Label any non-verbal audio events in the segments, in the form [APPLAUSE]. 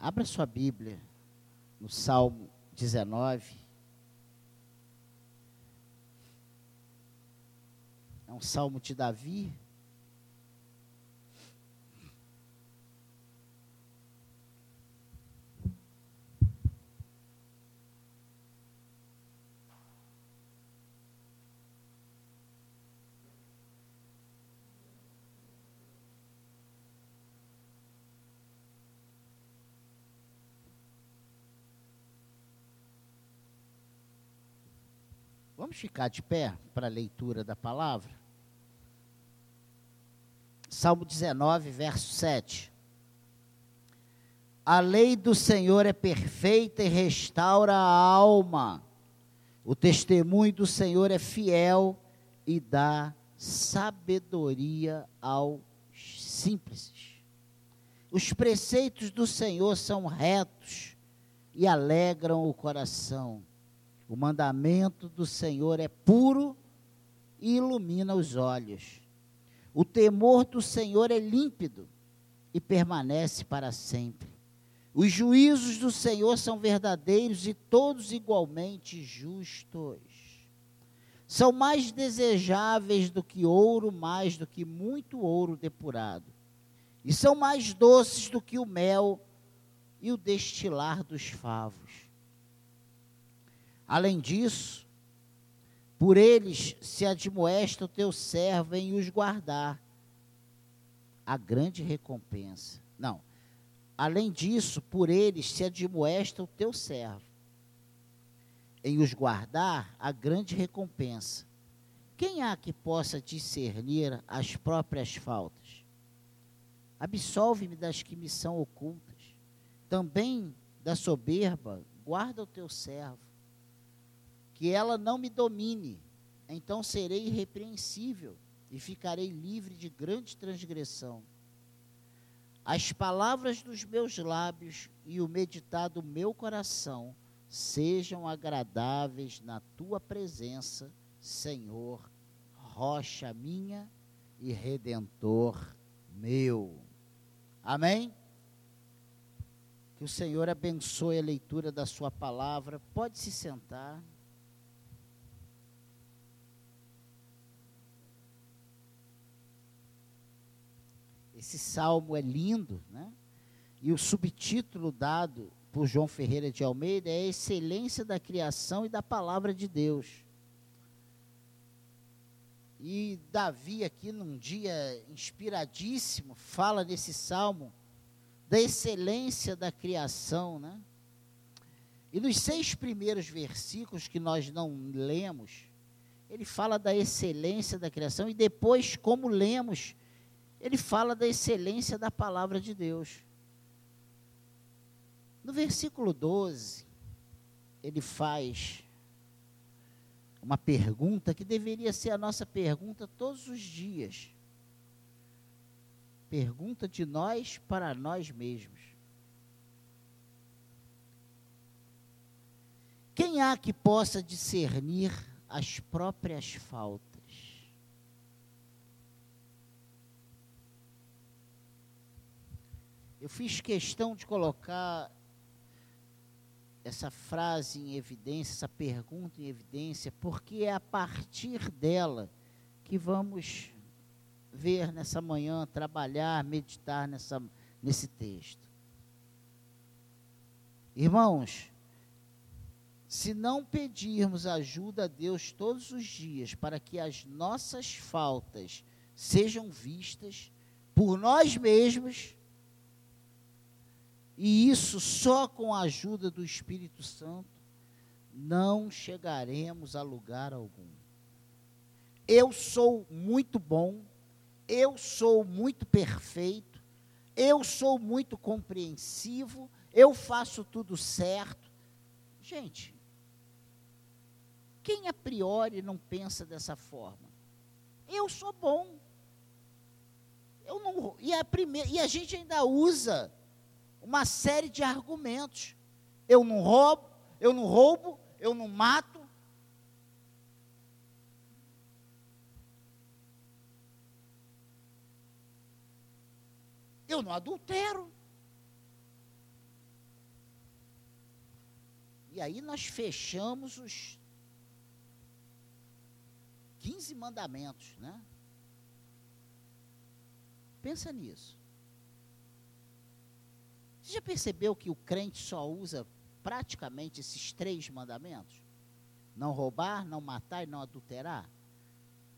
Abra sua Bíblia no Salmo 19. É um salmo de Davi. Vamos ficar de pé para a leitura da palavra? Salmo 19, verso 7. A lei do Senhor é perfeita e restaura a alma. O testemunho do Senhor é fiel e dá sabedoria aos simples. Os preceitos do Senhor são retos e alegram o coração. O mandamento do Senhor é puro e ilumina os olhos. O temor do Senhor é límpido e permanece para sempre. Os juízos do Senhor são verdadeiros e todos igualmente justos. São mais desejáveis do que ouro, mais do que muito ouro depurado. E são mais doces do que o mel e o destilar dos favos. Além disso, por eles se admoesta o teu servo em os guardar. A grande recompensa. Não. Além disso, por eles se admoesta o teu servo em os guardar a grande recompensa. Quem há que possa discernir as próprias faltas? Absolve-me das que me são ocultas. Também da soberba, guarda o teu servo que ela não me domine, então serei irrepreensível e ficarei livre de grande transgressão. As palavras dos meus lábios e o meditar do meu coração sejam agradáveis na tua presença, Senhor, rocha minha e redentor meu. Amém? Que o Senhor abençoe a leitura da sua palavra. Pode se sentar. Esse salmo é lindo, né? E o subtítulo dado por João Ferreira de Almeida é a excelência da criação e da palavra de Deus. E Davi, aqui num dia inspiradíssimo, fala nesse salmo da excelência da criação, né? E nos seis primeiros versículos que nós não lemos, ele fala da excelência da criação e depois, como lemos, ele fala da excelência da palavra de Deus. No versículo 12, ele faz uma pergunta que deveria ser a nossa pergunta todos os dias. Pergunta de nós para nós mesmos. Quem há que possa discernir as próprias faltas? Eu fiz questão de colocar essa frase em evidência, essa pergunta em evidência, porque é a partir dela que vamos ver nessa manhã, trabalhar, meditar nessa, nesse texto. Irmãos, se não pedirmos ajuda a Deus todos os dias para que as nossas faltas sejam vistas por nós mesmos, e isso só com a ajuda do Espírito Santo, não chegaremos a lugar algum. Eu sou muito bom, eu sou muito perfeito, eu sou muito compreensivo, eu faço tudo certo. Gente, quem a priori não pensa dessa forma? Eu sou bom. Eu não, e, a primeira, e a gente ainda usa uma série de argumentos. Eu não roubo, eu não roubo, eu não mato. Eu não adultero. E aí nós fechamos os 15 mandamentos, né? Pensa nisso. Você já percebeu que o crente só usa praticamente esses três mandamentos? Não roubar, não matar e não adulterar?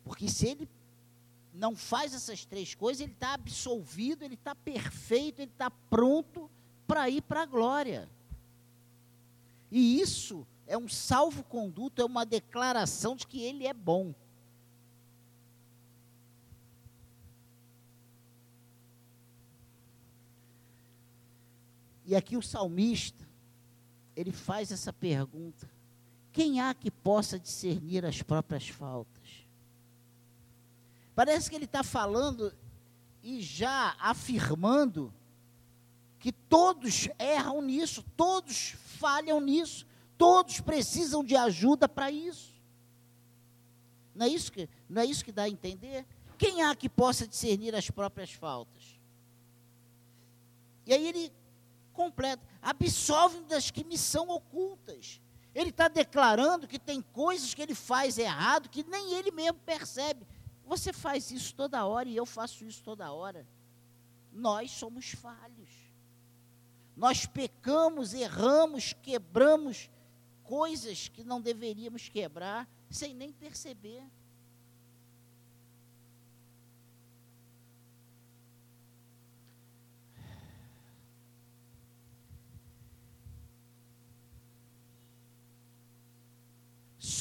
Porque se ele não faz essas três coisas, ele está absolvido, ele está perfeito, ele está pronto para ir para a glória. E isso é um salvo-conduto, é uma declaração de que ele é bom. E aqui o salmista, ele faz essa pergunta: quem há que possa discernir as próprias faltas? Parece que ele está falando e já afirmando que todos erram nisso, todos falham nisso, todos precisam de ajuda para isso. Não é isso, que, não é isso que dá a entender? Quem há que possa discernir as próprias faltas? E aí ele completa, absolve das que me são ocultas. Ele está declarando que tem coisas que ele faz errado que nem ele mesmo percebe. Você faz isso toda hora e eu faço isso toda hora. Nós somos falhos. Nós pecamos, erramos, quebramos coisas que não deveríamos quebrar sem nem perceber.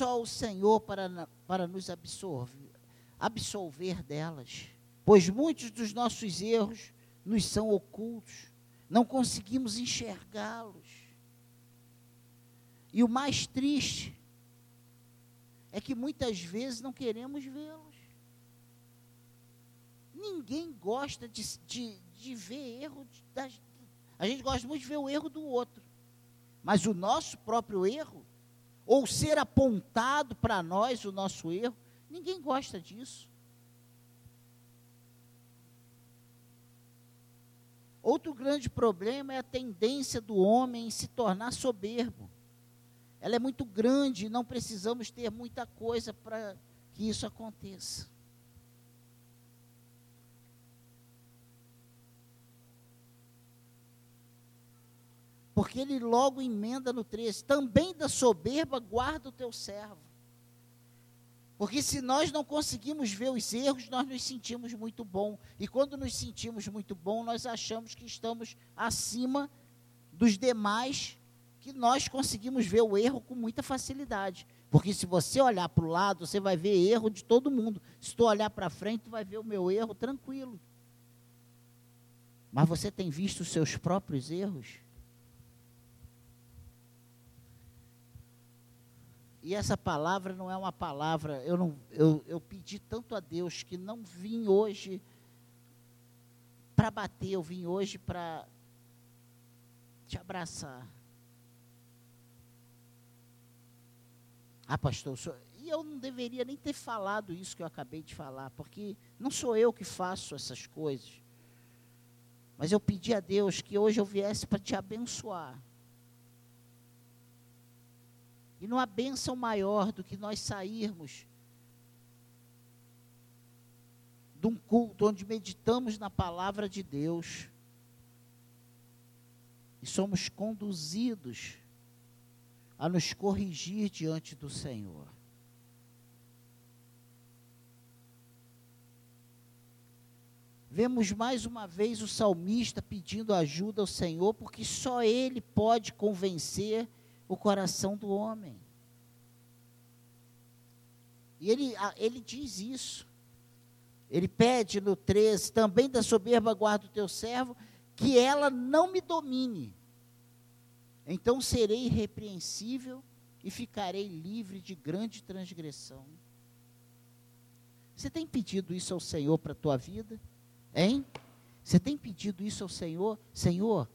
Só o Senhor para, para nos absorver, absolver delas. Pois muitos dos nossos erros nos são ocultos, não conseguimos enxergá-los. E o mais triste é que muitas vezes não queremos vê-los. Ninguém gosta de, de, de ver erro. Das, a gente gosta muito de ver o erro do outro. Mas o nosso próprio erro ou ser apontado para nós o nosso erro. Ninguém gosta disso. Outro grande problema é a tendência do homem em se tornar soberbo. Ela é muito grande e não precisamos ter muita coisa para que isso aconteça. Porque ele logo emenda no 13: também da soberba guarda o teu servo. Porque se nós não conseguimos ver os erros, nós nos sentimos muito bom. E quando nos sentimos muito bom, nós achamos que estamos acima dos demais, que nós conseguimos ver o erro com muita facilidade. Porque se você olhar para o lado, você vai ver erro de todo mundo. Se tu olhar para frente, tu vai ver o meu erro tranquilo. Mas você tem visto os seus próprios erros? E essa palavra não é uma palavra, eu, não, eu, eu pedi tanto a Deus que não vim hoje para bater, eu vim hoje para te abraçar. Ah, pastor, e eu não deveria nem ter falado isso que eu acabei de falar, porque não sou eu que faço essas coisas. Mas eu pedi a Deus que hoje eu viesse para te abençoar. E não há bênção maior do que nós sairmos de um culto onde meditamos na palavra de Deus e somos conduzidos a nos corrigir diante do Senhor. Vemos mais uma vez o salmista pedindo ajuda ao Senhor, porque só Ele pode convencer o coração do homem. E ele, ele diz isso. Ele pede no 13: também da soberba guarda o teu servo, que ela não me domine. Então serei irrepreensível e ficarei livre de grande transgressão. Você tem pedido isso ao Senhor para a tua vida? Hein? Você tem pedido isso ao Senhor? Senhor,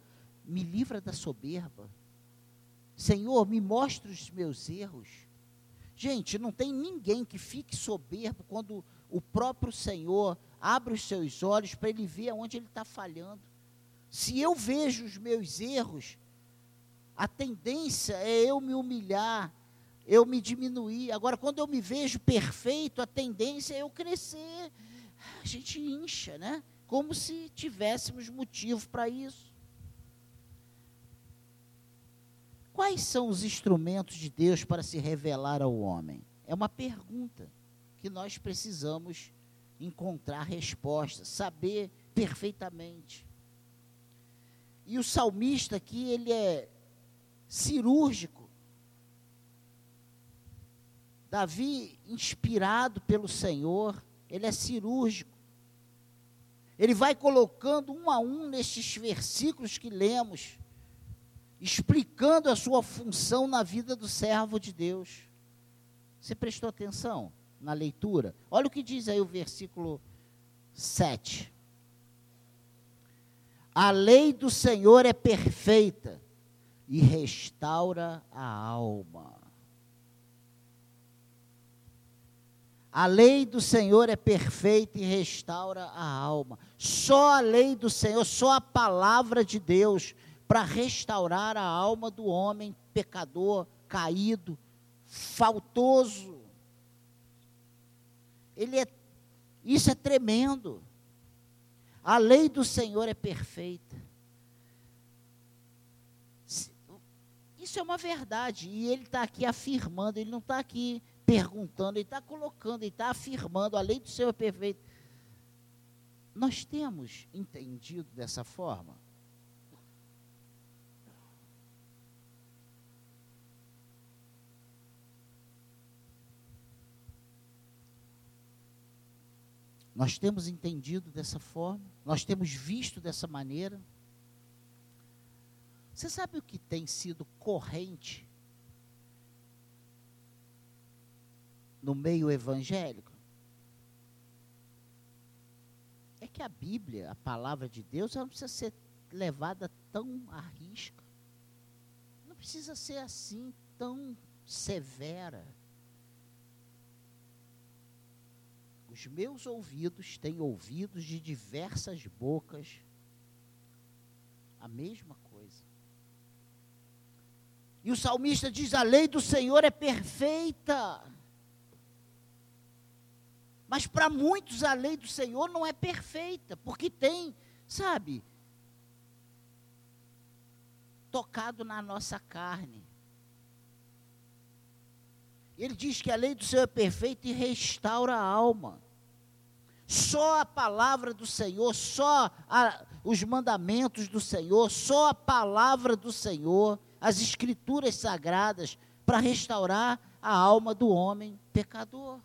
me livra da soberba. Senhor, me mostre os meus erros. Gente, não tem ninguém que fique soberbo quando o próprio Senhor abre os seus olhos para ele ver onde ele está falhando. Se eu vejo os meus erros, a tendência é eu me humilhar, eu me diminuir. Agora, quando eu me vejo perfeito, a tendência é eu crescer. A gente incha, né? Como se tivéssemos motivo para isso. Quais são os instrumentos de Deus para se revelar ao homem? É uma pergunta que nós precisamos encontrar resposta, saber perfeitamente. E o salmista aqui, ele é cirúrgico. Davi, inspirado pelo Senhor, ele é cirúrgico. Ele vai colocando um a um nestes versículos que lemos, explicando a sua função na vida do servo de Deus. Você prestou atenção na leitura? Olha o que diz aí o versículo 7. A lei do Senhor é perfeita e restaura a alma. A lei do Senhor é perfeita e restaura a alma. Só a lei do Senhor, só a palavra de Deus para restaurar a alma do homem pecador, caído, faltoso. Ele é isso é tremendo. A lei do Senhor é perfeita. Isso é uma verdade. E ele está aqui afirmando, ele não está aqui perguntando, ele está colocando, ele está afirmando, a lei do Senhor é perfeita. Nós temos entendido dessa forma? Nós temos entendido dessa forma, nós temos visto dessa maneira. Você sabe o que tem sido corrente no meio evangélico? É que a Bíblia, a palavra de Deus, ela não precisa ser levada tão à risca. Não precisa ser assim, tão severa. Os meus ouvidos têm ouvidos de diversas bocas a mesma coisa. E o salmista diz: a lei do Senhor é perfeita. Mas para muitos a lei do Senhor não é perfeita, porque tem, sabe, tocado na nossa carne. Ele diz que a lei do Senhor é perfeita e restaura a alma. Só a palavra do Senhor, só a, os mandamentos do Senhor, só a palavra do Senhor as escrituras sagradas para restaurar a alma do homem pecador.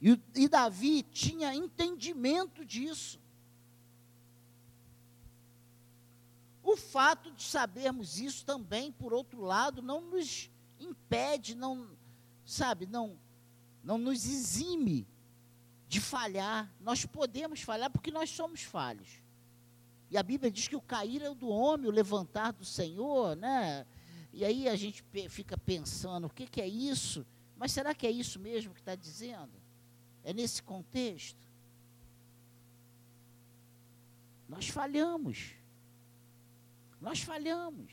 E, e Davi tinha entendimento disso. O fato de sabermos isso também, por outro lado, não nos impede, não, sabe, não, não nos exime de falhar. Nós podemos falhar porque nós somos falhos. E a Bíblia diz que o cair é do homem, o levantar do Senhor, né? E aí a gente fica pensando, o que, que é isso? Mas será que é isso mesmo que está dizendo? É nesse contexto? Nós falhamos. Nós falhamos.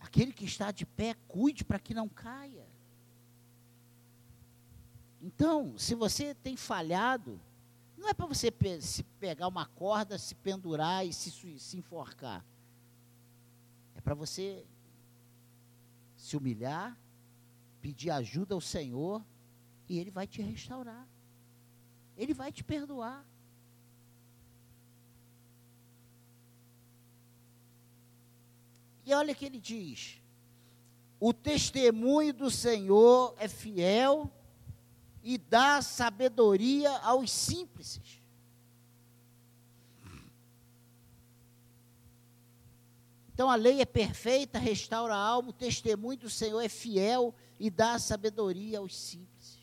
Aquele que está de pé, cuide para que não caia. Então, se você tem falhado, não é para você pe se pegar uma corda, se pendurar e se, se enforcar. É para você se humilhar, pedir ajuda ao Senhor e Ele vai te restaurar. Ele vai te perdoar. E olha que ele diz: o testemunho do Senhor é fiel e dá sabedoria aos simples. Então a lei é perfeita, restaura a alma, o testemunho do Senhor é fiel e dá sabedoria aos simples.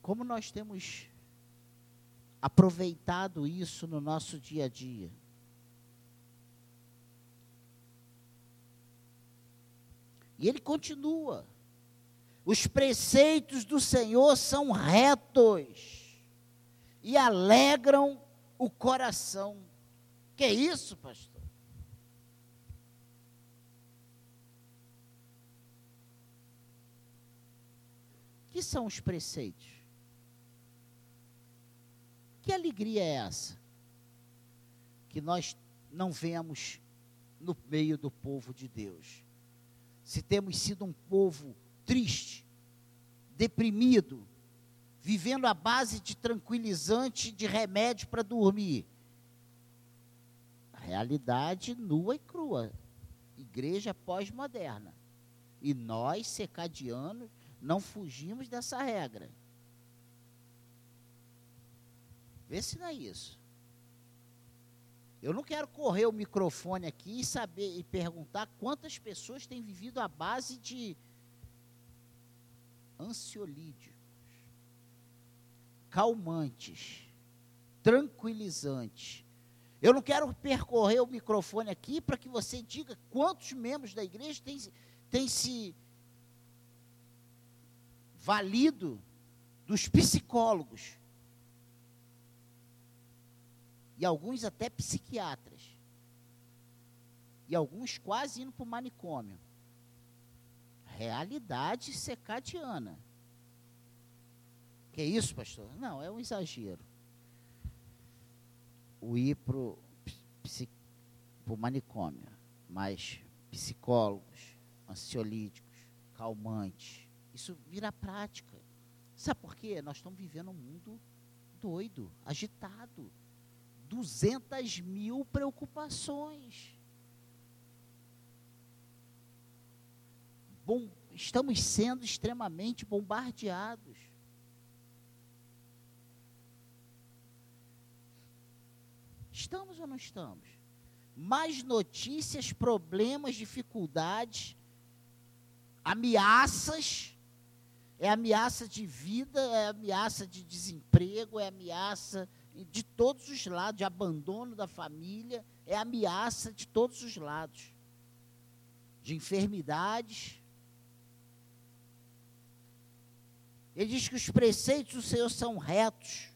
Como nós temos aproveitado isso no nosso dia a dia? E ele continua: os preceitos do Senhor são retos. e alegram o coração. Que é isso, pastor? que são os preceitos? Que alegria é essa? Que nós não vemos no meio do povo de Deus. Se temos sido um povo triste, deprimido, vivendo à base de tranquilizante, de remédio para dormir. A realidade nua e crua. Igreja pós-moderna. E nós, secadianos, não fugimos dessa regra. Vê se não é isso. Eu não quero correr o microfone aqui e saber e perguntar quantas pessoas têm vivido à base de ansiolíticos, calmantes, tranquilizantes. Eu não quero percorrer o microfone aqui para que você diga quantos membros da igreja têm, têm se valido dos psicólogos e alguns até psiquiatras e alguns quase indo para o manicômio. Realidade secadiana. Que é isso, pastor? Não, é um exagero. O ir para o manicômio, mas psicólogos, ansiolíticos, calmantes, isso vira prática. Sabe por quê? Nós estamos vivendo um mundo doido, agitado. 200 mil preocupações. Bom, estamos sendo extremamente bombardeados. Estamos ou não estamos? Mais notícias, problemas, dificuldades, ameaças é ameaça de vida, é ameaça de desemprego, é ameaça de todos os lados, de abandono da família, é ameaça de todos os lados. De enfermidades. Ele diz que os preceitos do Senhor são retos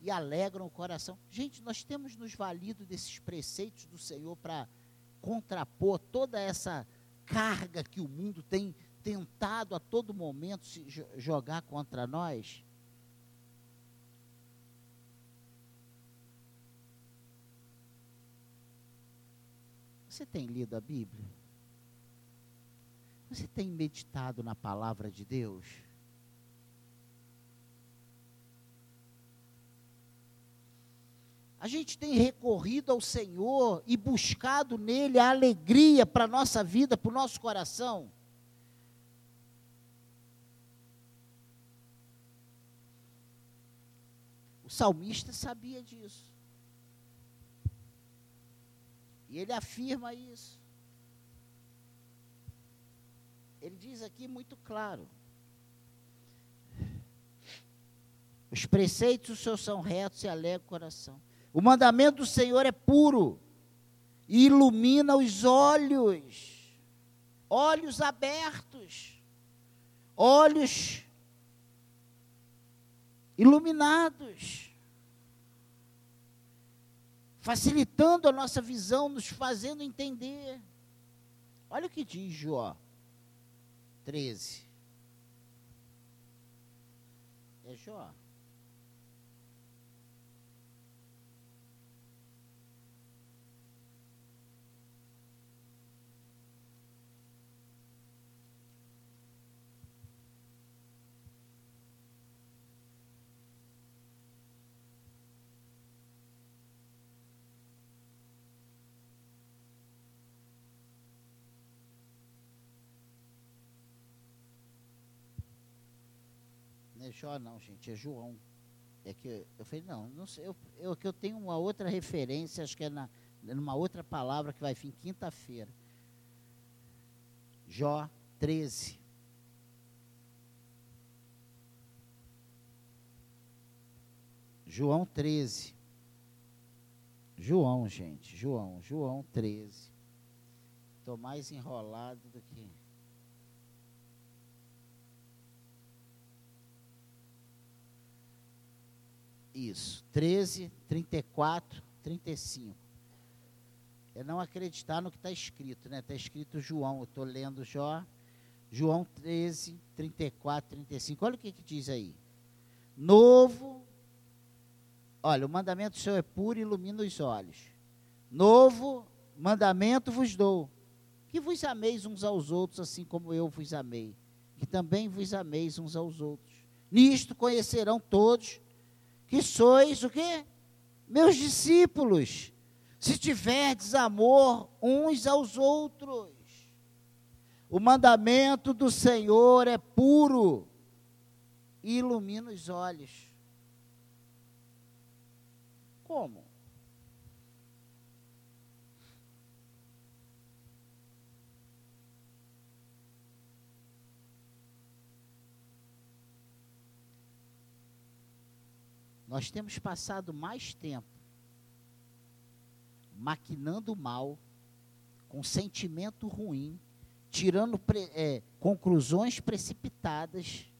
e alegram o coração. Gente, nós temos nos valido desses preceitos do Senhor para contrapor toda essa carga que o mundo tem tentado a todo momento se jogar contra nós? Você tem lido a Bíblia? Você tem meditado na palavra de Deus? A gente tem recorrido ao Senhor e buscado nele a alegria para a nossa vida, para o nosso coração. O salmista sabia disso. E ele afirma isso. Ele diz aqui muito claro: os preceitos do Senhor são retos e alegram o coração. O mandamento do Senhor é puro e ilumina os olhos, olhos abertos, olhos iluminados, facilitando a nossa visão, nos fazendo entender. Olha o que diz Jó 13. É Jó. É Jó não, gente, é João. É que eu falei, não, não sei, eu, eu, que eu tenho uma outra referência, acho que é na, numa outra palavra que vai vir quinta-feira. Jó 13. João 13. João, gente, João, João 13. Estou mais enrolado do que. Isso, 13, 34, 35. É não acreditar no que está escrito, né? Está escrito João, eu estou lendo Jó, João 13, 34, 35. Olha o que, que diz aí. Novo, olha, o mandamento do Senhor é puro e ilumina os olhos. Novo mandamento vos dou, que vos ameis uns aos outros, assim como eu vos amei, que também vos ameis uns aos outros. Nisto conhecerão todos que sois o quê? Meus discípulos, se tiverdes amor uns aos outros. O mandamento do Senhor é puro e ilumina os olhos. Como? Nós temos passado mais tempo maquinando mal, com sentimento ruim, tirando pre, é, conclusões precipitadas.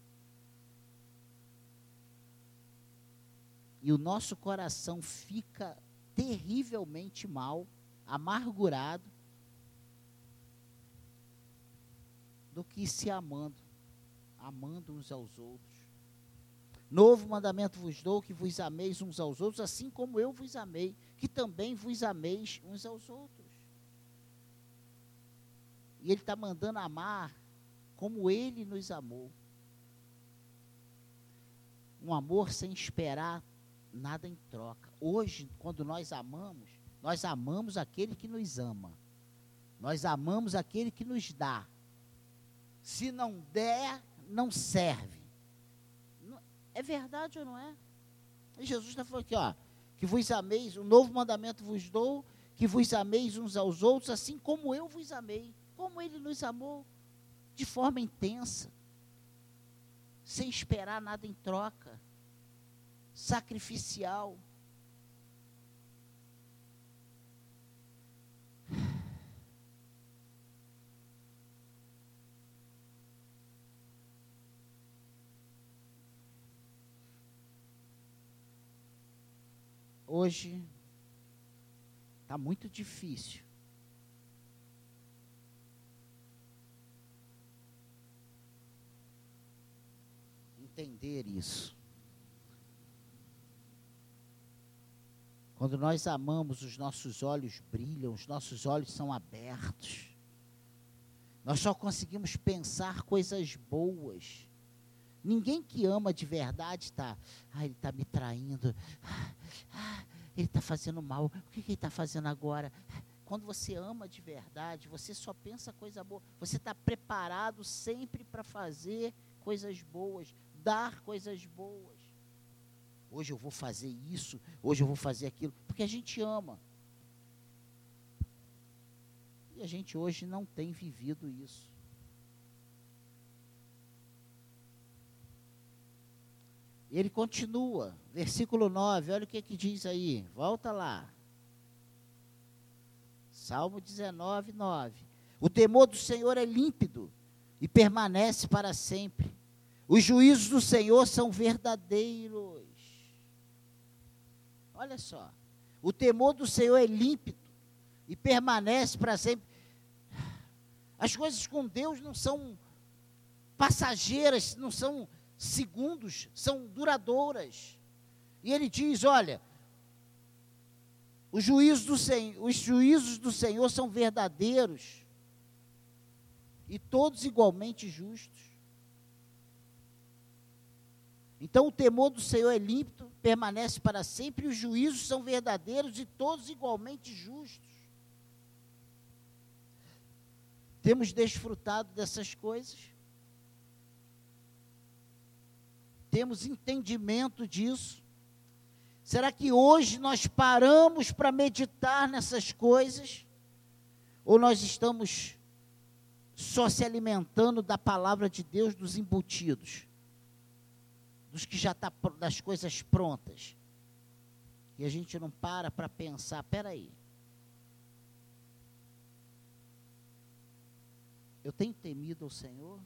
E o nosso coração fica terrivelmente mal, amargurado, do que se amando, amando uns aos outros. Novo mandamento vos dou, que vos ameis uns aos outros, assim como eu vos amei, que também vos ameis uns aos outros. E Ele está mandando amar como Ele nos amou. Um amor sem esperar nada em troca. Hoje, quando nós amamos, nós amamos aquele que nos ama. Nós amamos aquele que nos dá. Se não der, não serve. É verdade ou não é? E Jesus está falando aqui, ó, que vos ameis, um novo mandamento vos dou, que vos ameis uns aos outros, assim como eu vos amei, como ele nos amou, de forma intensa, sem esperar nada em troca, sacrificial. Hoje está muito difícil. Entender isso. Quando nós amamos, os nossos olhos brilham, os nossos olhos são abertos. Nós só conseguimos pensar coisas boas. Ninguém que ama de verdade está, ah, ele está me traindo, ah, ele está fazendo mal, o que, que ele está fazendo agora? Quando você ama de verdade, você só pensa coisa boa, você está preparado sempre para fazer coisas boas, dar coisas boas. Hoje eu vou fazer isso, hoje eu vou fazer aquilo, porque a gente ama. E a gente hoje não tem vivido isso. Ele continua, versículo 9, olha o que, que diz aí, volta lá. Salmo 19, 9. O temor do Senhor é límpido e permanece para sempre. Os juízos do Senhor são verdadeiros. Olha só. O temor do Senhor é límpido e permanece para sempre. As coisas com Deus não são passageiras, não são segundos, são duradouras. E ele diz: olha, os juízos do Senhor, os juízos do Senhor são verdadeiros e todos igualmente justos. Então o temor do Senhor é límpido, permanece para sempre, e os juízos são verdadeiros e todos igualmente justos. Temos desfrutado dessas coisas? Temos entendimento disso? Será que hoje nós paramos para meditar nessas coisas? Ou nós estamos só se alimentando da palavra de Deus dos embutidos? Dos que já tá, das coisas prontas? E a gente não para para pensar, peraí. Eu tenho temido ao Senhor?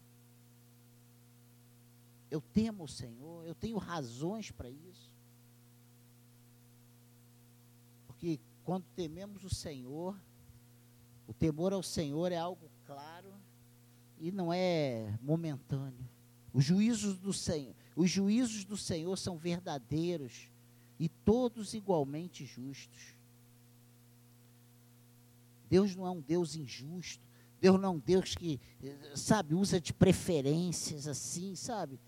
Eu temo o Senhor, eu tenho razões para isso. Porque quando tememos o Senhor, o temor ao Senhor é algo claro e não é momentâneo. Os juízos do Senhor, os juízos do Senhor são verdadeiros e todos igualmente justos. Deus não é um Deus injusto. Deus não é um Deus que, sabe, usa de preferências assim, sabe?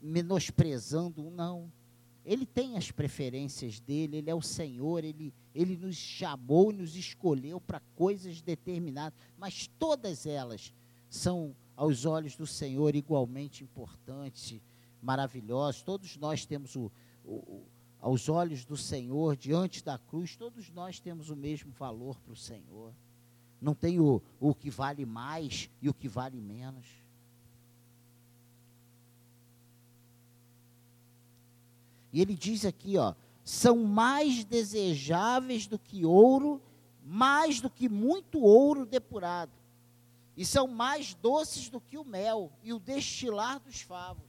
Menosprezando não. Ele tem as preferências dele, ele é o Senhor, ele, ele nos chamou, nos escolheu para coisas determinadas, mas todas elas são, aos olhos do Senhor, igualmente importantes, maravilhosas. Todos nós temos o, o aos olhos do Senhor, diante da cruz, todos nós temos o mesmo valor para o Senhor. Não tem o, o que vale mais e o que vale menos. Ele diz aqui, ó, são mais desejáveis do que ouro, mais do que muito ouro depurado. E são mais doces do que o mel e o destilar dos favos.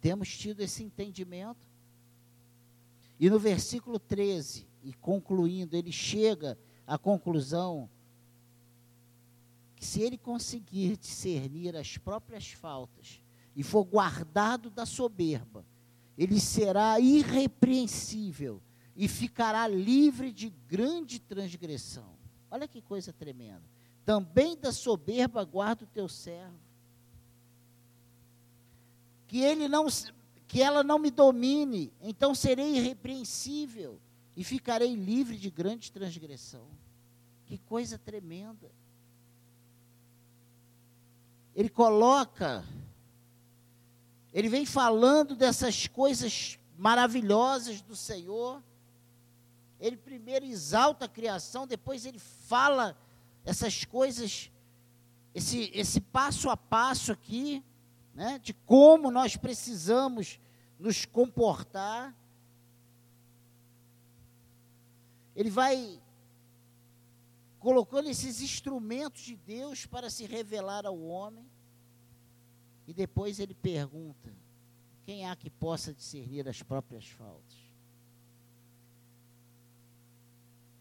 Temos tido esse entendimento. E no versículo 13, e concluindo, ele chega à conclusão que se ele conseguir discernir as próprias faltas e for guardado da soberba, ele será irrepreensível e ficará livre de grande transgressão. Olha que coisa tremenda. Também da soberba guarda o teu servo que ele não que ela não me domine, então serei irrepreensível e ficarei livre de grande transgressão. Que coisa tremenda. Ele coloca ele vem falando dessas coisas maravilhosas do Senhor. Ele primeiro exalta a criação, depois ele fala essas coisas, esse, esse passo a passo aqui né, de como nós precisamos nos comportar. Ele vai colocando esses instrumentos de Deus para se revelar ao homem. E depois ele pergunta: quem há que possa discernir as próprias faltas?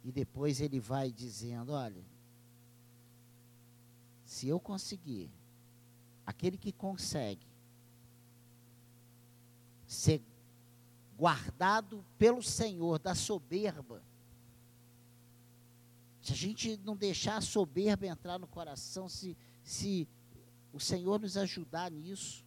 E depois ele vai dizendo: olha, se eu conseguir aquele que consegue ser guardado pelo Senhor da soberba, se a gente não deixar a soberba entrar no coração, se, se o Senhor nos ajudar nisso,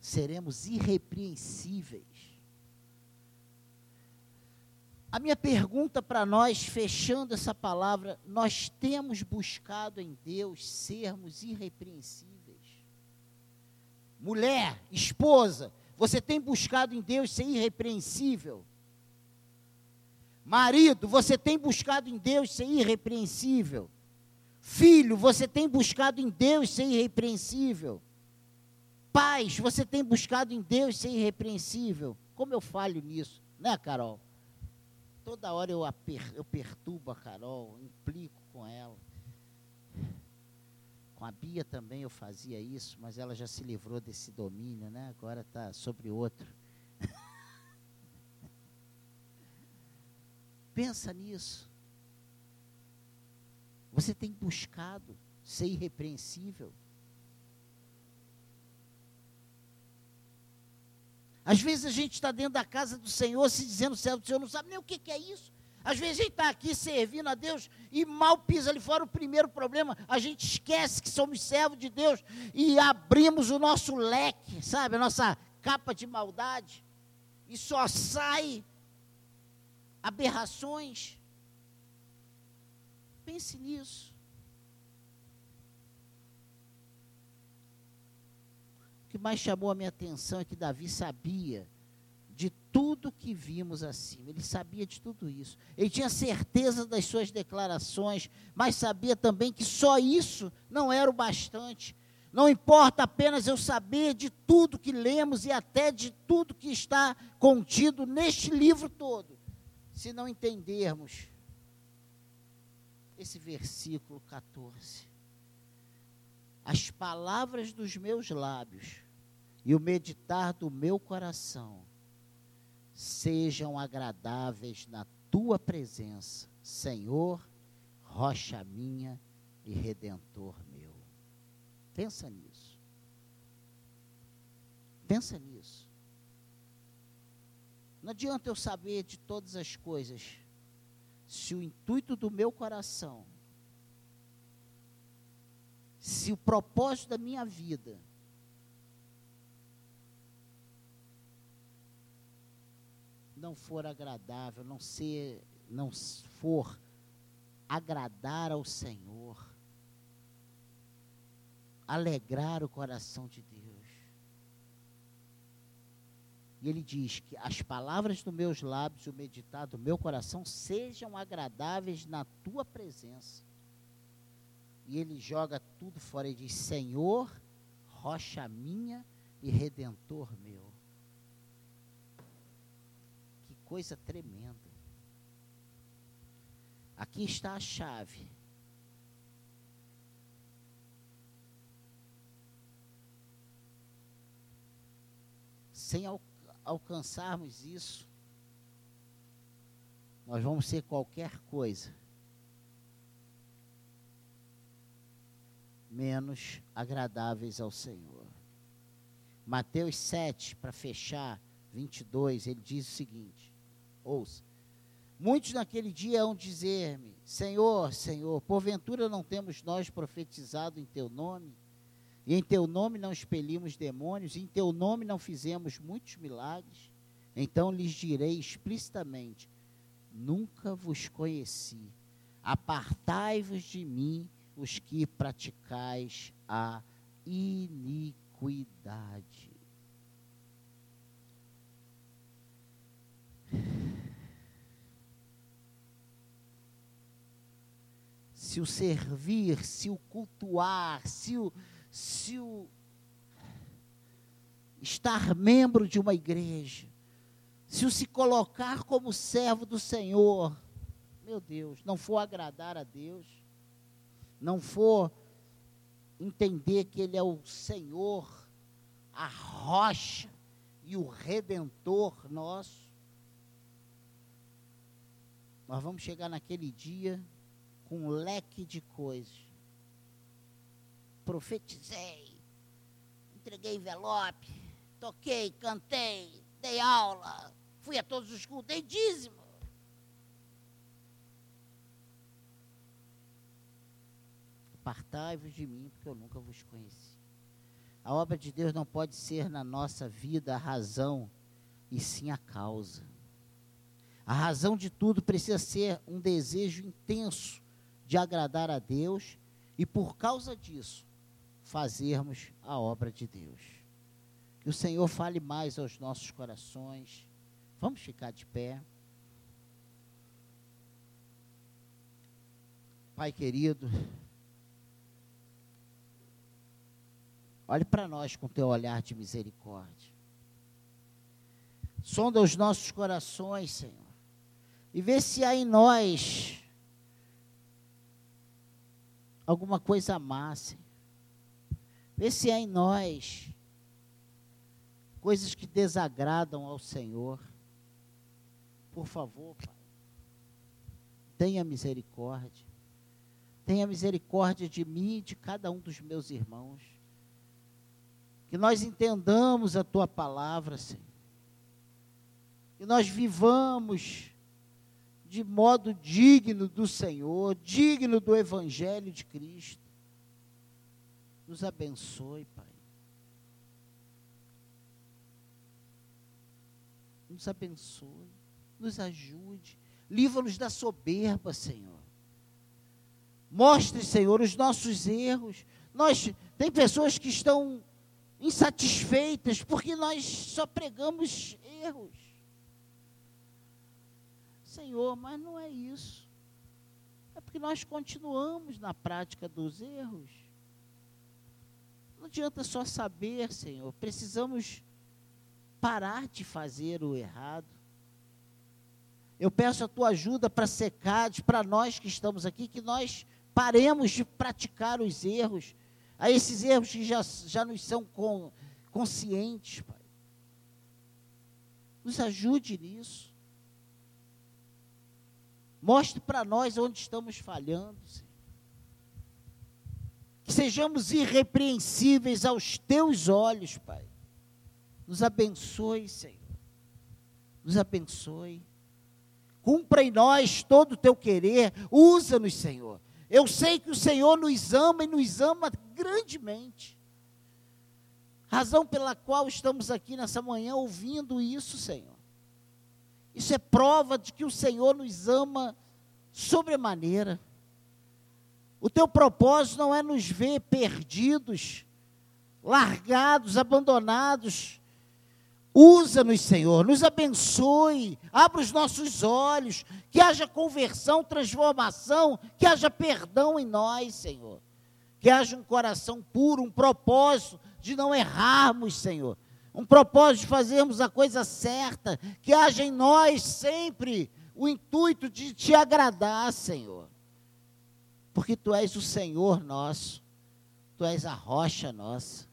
seremos irrepreensíveis. A minha pergunta para nós, fechando essa palavra, nós temos buscado em Deus sermos irrepreensíveis? Mulher, esposa, você tem buscado em Deus ser irrepreensível? Marido, você tem buscado em Deus ser irrepreensível? Filho, você tem buscado em Deus ser irrepreensível? Pais, você tem buscado em Deus ser irrepreensível? Como eu falho nisso, né, Carol? Toda hora eu, eu perturbo a Carol, implico com ela. Com a Bia também eu fazia isso, mas ela já se livrou desse domínio, né? Agora está sobre outro. [LAUGHS] Pensa nisso. Você tem buscado ser irrepreensível. Às vezes a gente está dentro da casa do Senhor, se dizendo do Senhor, não sabe nem o que, que é isso. Às vezes a gente está aqui servindo a Deus e mal pisa ali fora o primeiro problema. A gente esquece que somos servos de Deus e abrimos o nosso leque, sabe? A nossa capa de maldade. E só sai aberrações. Pense nisso. que mais chamou a minha atenção é que Davi sabia tudo que vimos acima. Ele sabia de tudo isso. Ele tinha certeza das suas declarações, mas sabia também que só isso não era o bastante. Não importa apenas eu saber de tudo que lemos e até de tudo que está contido neste livro todo. se não entendermos esse versículo 14. As palavras dos meus lábios e o meditar do meu coração sejam agradáveis na tua presença, Senhor, rocha minha e redentor meu. Pensa nisso. Pensa nisso. Não adianta eu saber de todas as coisas, se o intuito do meu coração, se o propósito da minha vida não for agradável, não ser, não for agradar ao Senhor, alegrar o coração de Deus. E ele diz que as palavras dos meus lábios e o meditar do meu coração sejam agradáveis na tua presença. E ele joga tudo fora e diz: Senhor, rocha minha e redentor meu. Que coisa tremenda. Aqui está a chave. Sem alcance alcançarmos isso, nós vamos ser qualquer coisa menos agradáveis ao Senhor. Mateus 7, para fechar, 22, ele diz o seguinte: ouça. Muitos naquele dia hão dizer-me: Senhor, Senhor, porventura não temos nós profetizado em teu nome? E em teu nome não expelimos demônios, e em teu nome não fizemos muitos milagres. Então lhes direi explicitamente: Nunca vos conheci. Apartai-vos de mim, os que praticais a iniquidade. Se o servir, se o cultuar, se o se o estar membro de uma igreja, se o se colocar como servo do Senhor, meu Deus, não for agradar a Deus, não for entender que Ele é o Senhor, a rocha e o redentor nosso, nós vamos chegar naquele dia com um leque de coisas profetizei, entreguei envelope, toquei, cantei, dei aula, fui a todos os cultos, dei dízimo. Apartai-vos de mim, porque eu nunca vos conheci. A obra de Deus não pode ser na nossa vida a razão, e sim a causa. A razão de tudo precisa ser um desejo intenso de agradar a Deus, e por causa disso, fazermos a obra de Deus. Que o Senhor fale mais aos nossos corações. Vamos ficar de pé. Pai querido, olhe para nós com teu olhar de misericórdia. Sonda os nossos corações, Senhor, e vê se há em nós alguma coisa má, Senhor. Vê se há em nós coisas que desagradam ao Senhor. Por favor, Pai, tenha misericórdia. Tenha misericórdia de mim e de cada um dos meus irmãos. Que nós entendamos a tua palavra, Senhor. Que nós vivamos de modo digno do Senhor, digno do Evangelho de Cristo. Nos abençoe, Pai. Nos abençoe, nos ajude. Livra-nos da soberba, Senhor. Mostre, Senhor, os nossos erros. Nós tem pessoas que estão insatisfeitas porque nós só pregamos erros. Senhor, mas não é isso. É porque nós continuamos na prática dos erros. Não adianta só saber, Senhor. Precisamos parar de fazer o errado. Eu peço a tua ajuda para secar, para nós que estamos aqui, que nós paremos de praticar os erros, a esses erros que já, já nos são conscientes, Pai. Nos ajude nisso. Mostre para nós onde estamos falhando, Senhor. Que sejamos irrepreensíveis aos teus olhos, Pai. Nos abençoe, Senhor. Nos abençoe. Cumpra em nós todo o teu querer. Usa-nos, Senhor. Eu sei que o Senhor nos ama e nos ama grandemente. Razão pela qual estamos aqui nessa manhã ouvindo isso, Senhor. Isso é prova de que o Senhor nos ama sobremaneira. O teu propósito não é nos ver perdidos, largados, abandonados. Usa-nos, Senhor, nos abençoe, abra os nossos olhos, que haja conversão, transformação, que haja perdão em nós, Senhor. Que haja um coração puro, um propósito de não errarmos, Senhor. Um propósito de fazermos a coisa certa, que haja em nós sempre o intuito de te agradar, Senhor. Porque tu és o Senhor nosso, tu és a rocha nossa,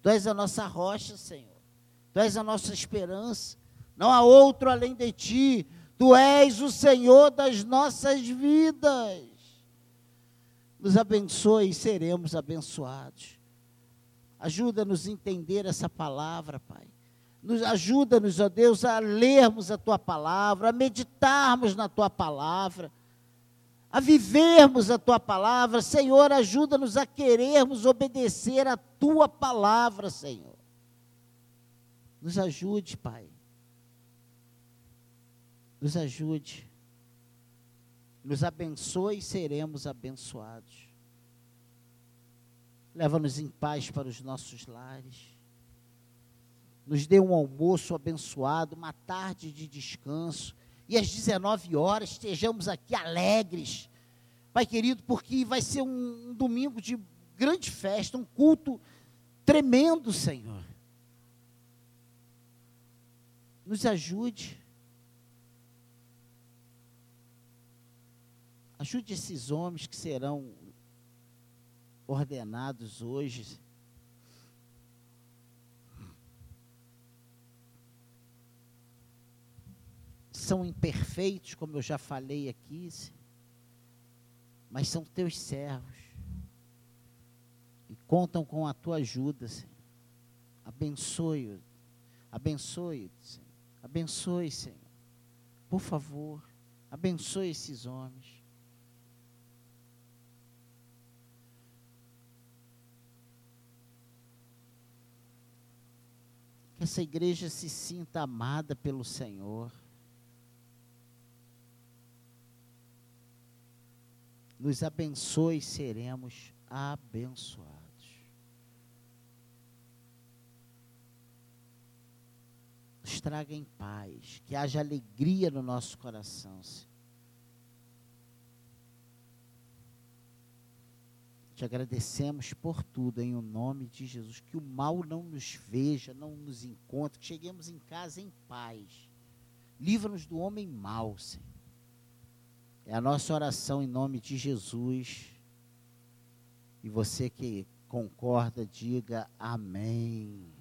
tu és a nossa rocha, Senhor. Tu és a nossa esperança, não há outro além de ti. Tu és o Senhor das nossas vidas. Nos abençoe e seremos abençoados. Ajuda-nos a entender essa palavra, Pai. Nos ajuda-nos, ó Deus, a lermos a tua palavra, a meditarmos na tua palavra, a vivermos a tua palavra. Senhor, ajuda-nos a querermos obedecer a tua palavra, Senhor. Nos ajude, Pai. Nos ajude. Nos abençoe e seremos abençoados. Leva-nos em paz para os nossos lares. Nos dê um almoço abençoado, uma tarde de descanso. E às 19 horas estejamos aqui alegres. Pai querido, porque vai ser um, um domingo de grande festa, um culto tremendo, Senhor. Nos ajude. Ajude esses homens que serão ordenados hoje. São imperfeitos, como eu já falei aqui, mas são teus servos. E contam com a tua ajuda, Senhor. Abençoe, abençoe, Senhor. Abençoe, Senhor. Por favor, abençoe esses homens. Essa igreja se sinta amada pelo Senhor. Nos abençoe, seremos abençoados. Nos traga em paz, que haja alegria no nosso coração. Senhor. Te agradecemos por tudo em o nome de Jesus. Que o mal não nos veja, não nos encontre, que cheguemos em casa em paz. Livra-nos do homem mau, Senhor. É a nossa oração em nome de Jesus. E você que concorda, diga amém.